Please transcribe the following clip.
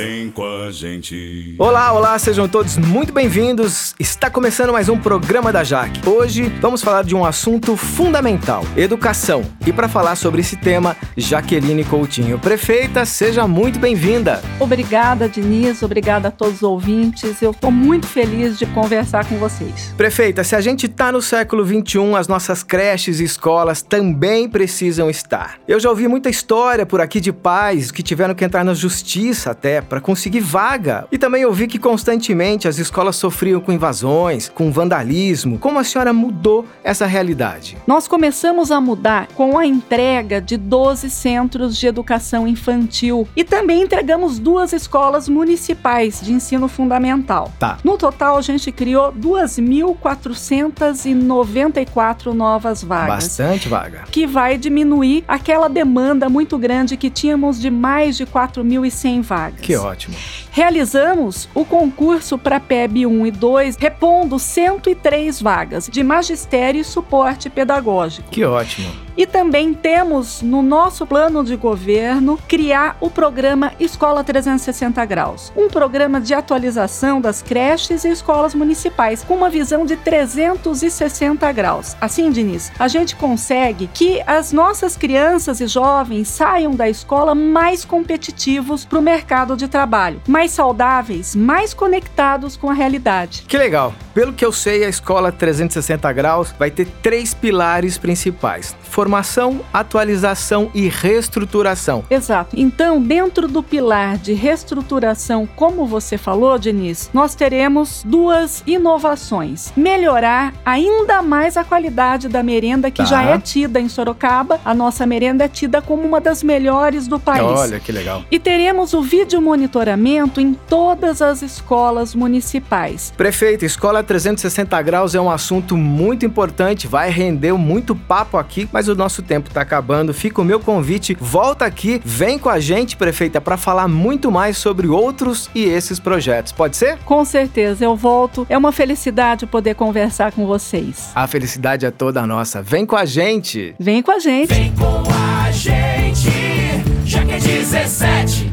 Vem com a gente. Olá, olá, sejam todos muito bem-vindos. Está começando mais um programa da Jaque. Hoje vamos falar de um assunto fundamental: educação. E para falar sobre esse tema, Jaqueline Coutinho, prefeita, seja muito bem-vinda. Obrigada, Diniz, obrigada a todos os ouvintes. Eu estou muito feliz de conversar com vocês. Prefeita, se a gente está no século 21, as nossas creches e escolas também precisam estar. Eu já ouvi muita história por aqui de pais que tiveram que entrar na justiça até para conseguir vaga. E também ouvi que constantemente as escolas sofriam com invasões, com vandalismo. Como a senhora mudou essa realidade? Nós começamos a mudar com a entrega de 12 centros de educação infantil e também entregamos duas escolas municipais de ensino fundamental. Tá. No total, a gente criou 2.494 novas vagas. Bastante vaga. Que vai diminuir aquela demanda muito grande que tínhamos de mais de 4.100 vagas. Que ótimo. Realizamos o concurso para PEB 1 e 2, repondo 103 vagas de magistério e suporte pedagógico. Que ótimo. E também temos no nosso plano de governo criar o programa Escola 360 Graus, um programa de atualização das creches e escolas municipais com uma visão de 360 graus. Assim, Diniz, a gente consegue que as nossas crianças e jovens saiam da escola mais competitivos para o mercado de trabalho, mais saudáveis, mais conectados com a realidade. Que legal. Pelo que eu sei, a escola 360 graus vai ter três pilares principais: formação, atualização e reestruturação. Exato. Então, dentro do pilar de reestruturação, como você falou, Denise, nós teremos duas inovações: melhorar ainda mais a qualidade da merenda que Tá. já é tida em Sorocaba. A nossa merenda é tida como uma das melhores do país. Olha que legal. E teremos o vídeo monitoramento em todas as escolas municipais. Prefeito, escola 360 graus é um assunto muito importante, vai render muito papo aqui, mas o nosso tempo está acabando. Fica o meu convite, volta aqui, vem com a gente, prefeita, para falar muito mais sobre outros e esses projetos. Pode ser? Com certeza, eu volto. É uma felicidade poder conversar com vocês. A felicidade é toda nossa. Vem com a gente. Vem com a gente. Vem com a gente, já que é 17.